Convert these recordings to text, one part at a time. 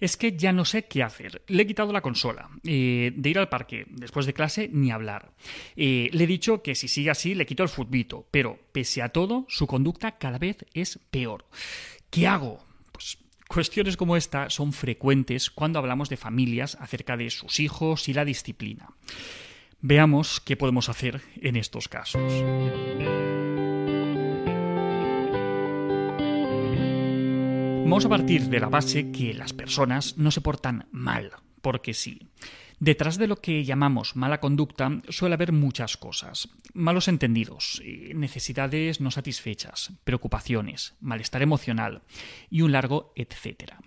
Es que ya no sé qué hacer. Le he quitado la consola. Eh, de ir al parque después de clase, ni hablar. Eh, le he dicho que si sigue así, le quito el futbito. Pero, pese a todo, su conducta cada vez es peor. ¿Qué hago? Pues cuestiones como esta son frecuentes cuando hablamos de familias acerca de sus hijos y la disciplina. Veamos qué podemos hacer en estos casos. Vamos a partir de la base que las personas no se portan mal, porque sí. Detrás de lo que llamamos mala conducta suele haber muchas cosas. Malos entendidos, eh, necesidades no satisfechas, preocupaciones, malestar emocional y un largo etcétera.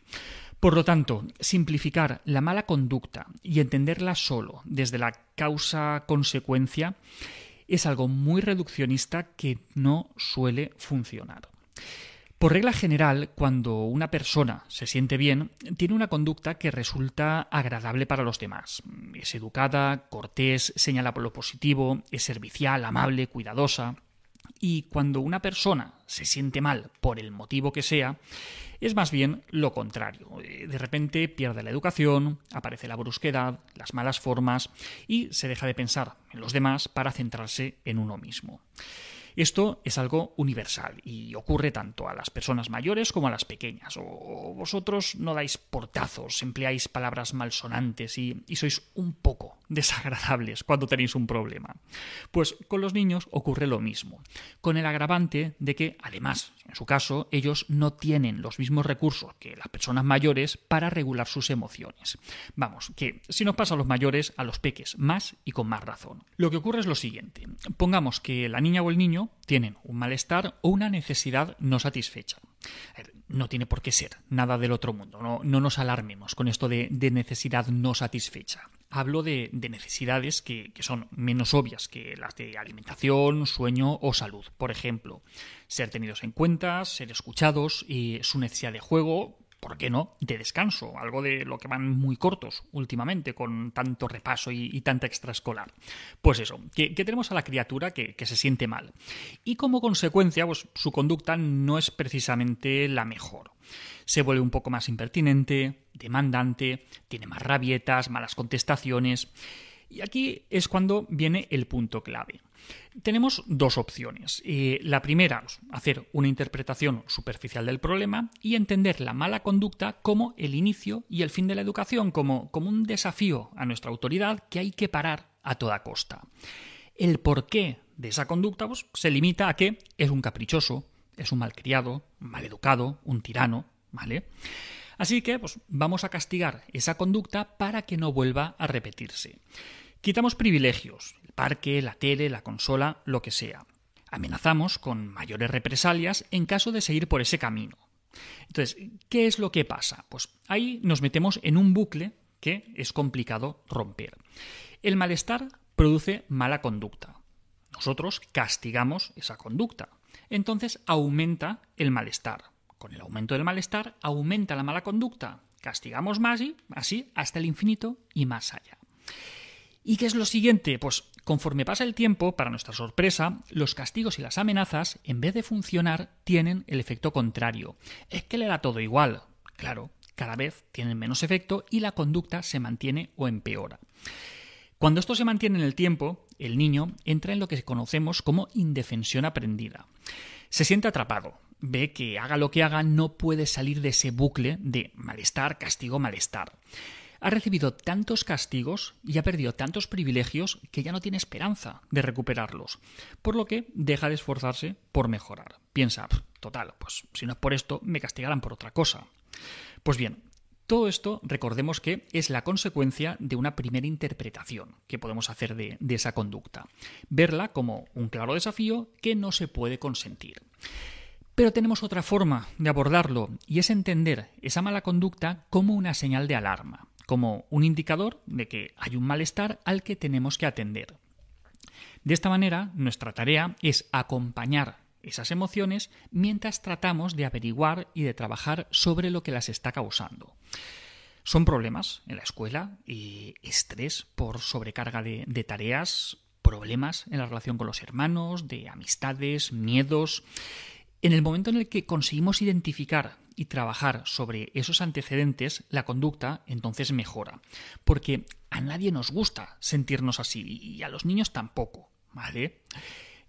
Por lo tanto, simplificar la mala conducta y entenderla solo desde la causa-consecuencia es algo muy reduccionista que no suele funcionar. Por regla general, cuando una persona se siente bien, tiene una conducta que resulta agradable para los demás. Es educada, cortés, señala lo positivo, es servicial, amable, cuidadosa. Y cuando una persona se siente mal por el motivo que sea, es más bien lo contrario. De repente pierde la educación, aparece la brusquedad, las malas formas y se deja de pensar en los demás para centrarse en uno mismo. Esto es algo universal y ocurre tanto a las personas mayores como a las pequeñas. O vosotros no dais portazos, empleáis palabras malsonantes y, sois un poco desagradables cuando tenéis un problema. Pues con los niños ocurre lo mismo, con el agravante de que, además, en su caso, ellos no tienen los mismos recursos que las personas mayores para regular sus emociones. Vamos, que si nos pasa a los mayores, a los peques, más y con más razón. Lo que ocurre es lo siguiente. Pongamos que la niña o el niño tienen un malestar o una necesidad no satisfecha. No tiene por qué ser nada del otro mundo, no, nos alarmemos con esto de, necesidad no satisfecha. Hablo de, necesidades que, que, son menos obvias que las de alimentación, sueño o salud. Por ejemplo, ser tenidos en cuenta, ser escuchados y su necesidad de juego, ¿por qué no?, de descanso, algo de lo que van muy cortos últimamente con tanto repaso y, tanta extraescolar. Pues eso, que, tenemos a la criatura que, se siente mal. Y como consecuencia, pues su conducta no es precisamente la mejor. Se vuelve un poco más impertinente, demandante, tiene más rabietas, malas contestaciones. Y aquí es cuando viene el punto clave. Tenemos dos opciones. Eh, la primera, hacer una interpretación superficial del problema y entender la mala conducta como el inicio y el fin de la educación, como, como un desafío a nuestra autoridad que hay que parar a toda costa. El porqué de esa conducta pues, se limita a que es un caprichoso, es un malcriado, maleducado, un tirano, ¿vale? Así que pues, vamos a castigar esa conducta para que no vuelva a repetirse. Quitamos privilegios, parque, la tele, la consola, lo que sea. Amenazamos con mayores represalias en caso de seguir por ese camino. Entonces, ¿qué es lo que pasa? Pues ahí nos metemos en un bucle que es complicado romper. El malestar produce mala conducta. Nosotros castigamos esa conducta. Entonces aumenta el malestar. Con el aumento del malestar aumenta la mala conducta. Castigamos más y así hasta el infinito y más allá. ¿Y qué es lo siguiente? Pues conforme pasa el tiempo, para nuestra sorpresa, los castigos y las amenazas, en vez de funcionar, tienen el efecto contrario. Es que le da todo igual. Claro, cada vez tienen menos efecto y la conducta se mantiene o empeora. Cuando esto se mantiene en el tiempo, el niño entra en lo que conocemos como indefensión aprendida. Se siente atrapado, ve que haga lo que haga no puede salir de ese bucle de malestar, castigo, malestar ha recibido tantos castigos y ha perdido tantos privilegios que ya no tiene esperanza de recuperarlos, por lo que deja de esforzarse por mejorar. Piensa, total, pues si no es por esto, me castigarán por otra cosa. Pues bien, todo esto recordemos que es la consecuencia de una primera interpretación que podemos hacer de, de, esa conducta. Verla como un claro desafío que no se puede consentir. Pero tenemos otra forma de abordarlo y es entender esa mala conducta como una señal de alarma como un indicador de que hay un malestar al que tenemos que atender. De esta manera, nuestra tarea es acompañar esas emociones mientras tratamos de averiguar y de trabajar sobre lo que las está causando. Son problemas en la escuela y estrés por sobrecarga de, de tareas, problemas en la relación con los hermanos, de amistades, miedos. En el momento en el que conseguimos identificar y trabajar sobre esos antecedentes, la conducta entonces mejora. Porque a nadie nos gusta sentirnos así y a los niños tampoco, ¿vale?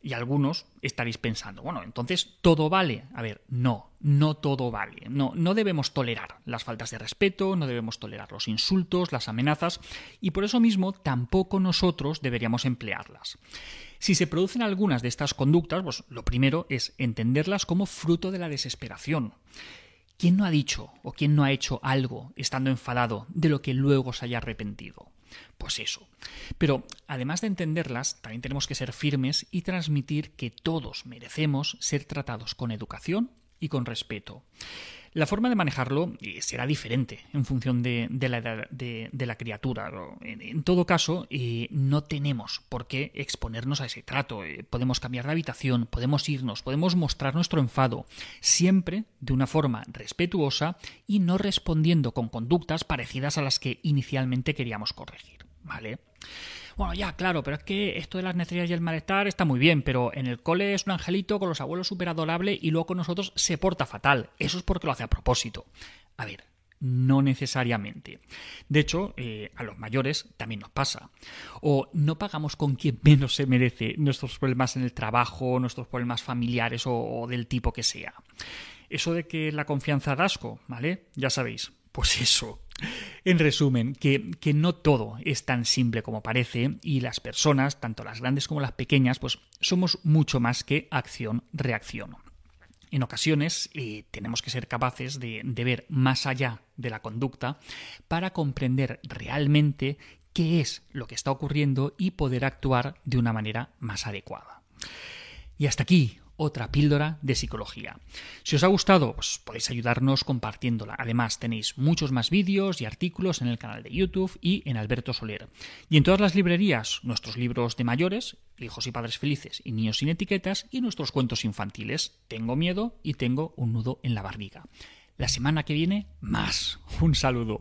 Y algunos estaréis pensando, bueno, entonces todo vale. A ver, no, no todo vale. No, no debemos tolerar las faltas de respeto, no debemos tolerar los insultos, las amenazas, y por eso mismo tampoco nosotros deberíamos emplearlas. Si se producen algunas de estas conductas, pues lo primero es entenderlas como fruto de la desesperación. ¿Quién no ha dicho o quién no ha hecho algo estando enfadado de lo que luego se haya arrepentido? Pues eso. Pero además de entenderlas, también tenemos que ser firmes y transmitir que todos merecemos ser tratados con educación y con respeto. La forma de manejarlo eh, será diferente en función de, la edad de, la criatura. En, todo caso, eh, no tenemos por qué exponernos a ese trato. Eh, podemos cambiar de habitación, podemos irnos, podemos mostrar nuestro enfado, siempre de una forma respetuosa y no respondiendo con conductas parecidas a las que inicialmente queríamos corregir. ¿Vale? Bueno, ya, claro, pero es que esto de las necesidades y el malestar está muy bien, pero en el cole es un angelito con los abuelos súper adorable y luego con nosotros se porta fatal. Eso es porque lo hace a propósito. A ver, no necesariamente. De hecho, eh, a los mayores también nos pasa. O no pagamos con quien menos se merece nuestros problemas en el trabajo, nuestros problemas familiares o, del tipo que sea. Eso de que la confianza da asco, ¿vale? Ya sabéis. Pues eso, en resumen, que, que, no todo es tan simple como parece y las personas, tanto las grandes como las pequeñas, pues somos mucho más que acción-reacción. En ocasiones eh, tenemos que ser capaces de, de ver más allá de la conducta para comprender realmente qué es lo que está ocurriendo y poder actuar de una manera más adecuada. Y hasta aquí otra píldora de psicología. Si os ha gustado, pues podéis ayudarnos compartiéndola. Además, tenéis muchos más vídeos y artículos en el canal de YouTube y en Alberto Soler. Y en todas las librerías, nuestros libros de mayores, Hijos y Padres Felices y Niños sin Etiquetas, y nuestros cuentos infantiles, Tengo miedo y tengo un nudo en la barriga. La semana que viene, más. Un saludo.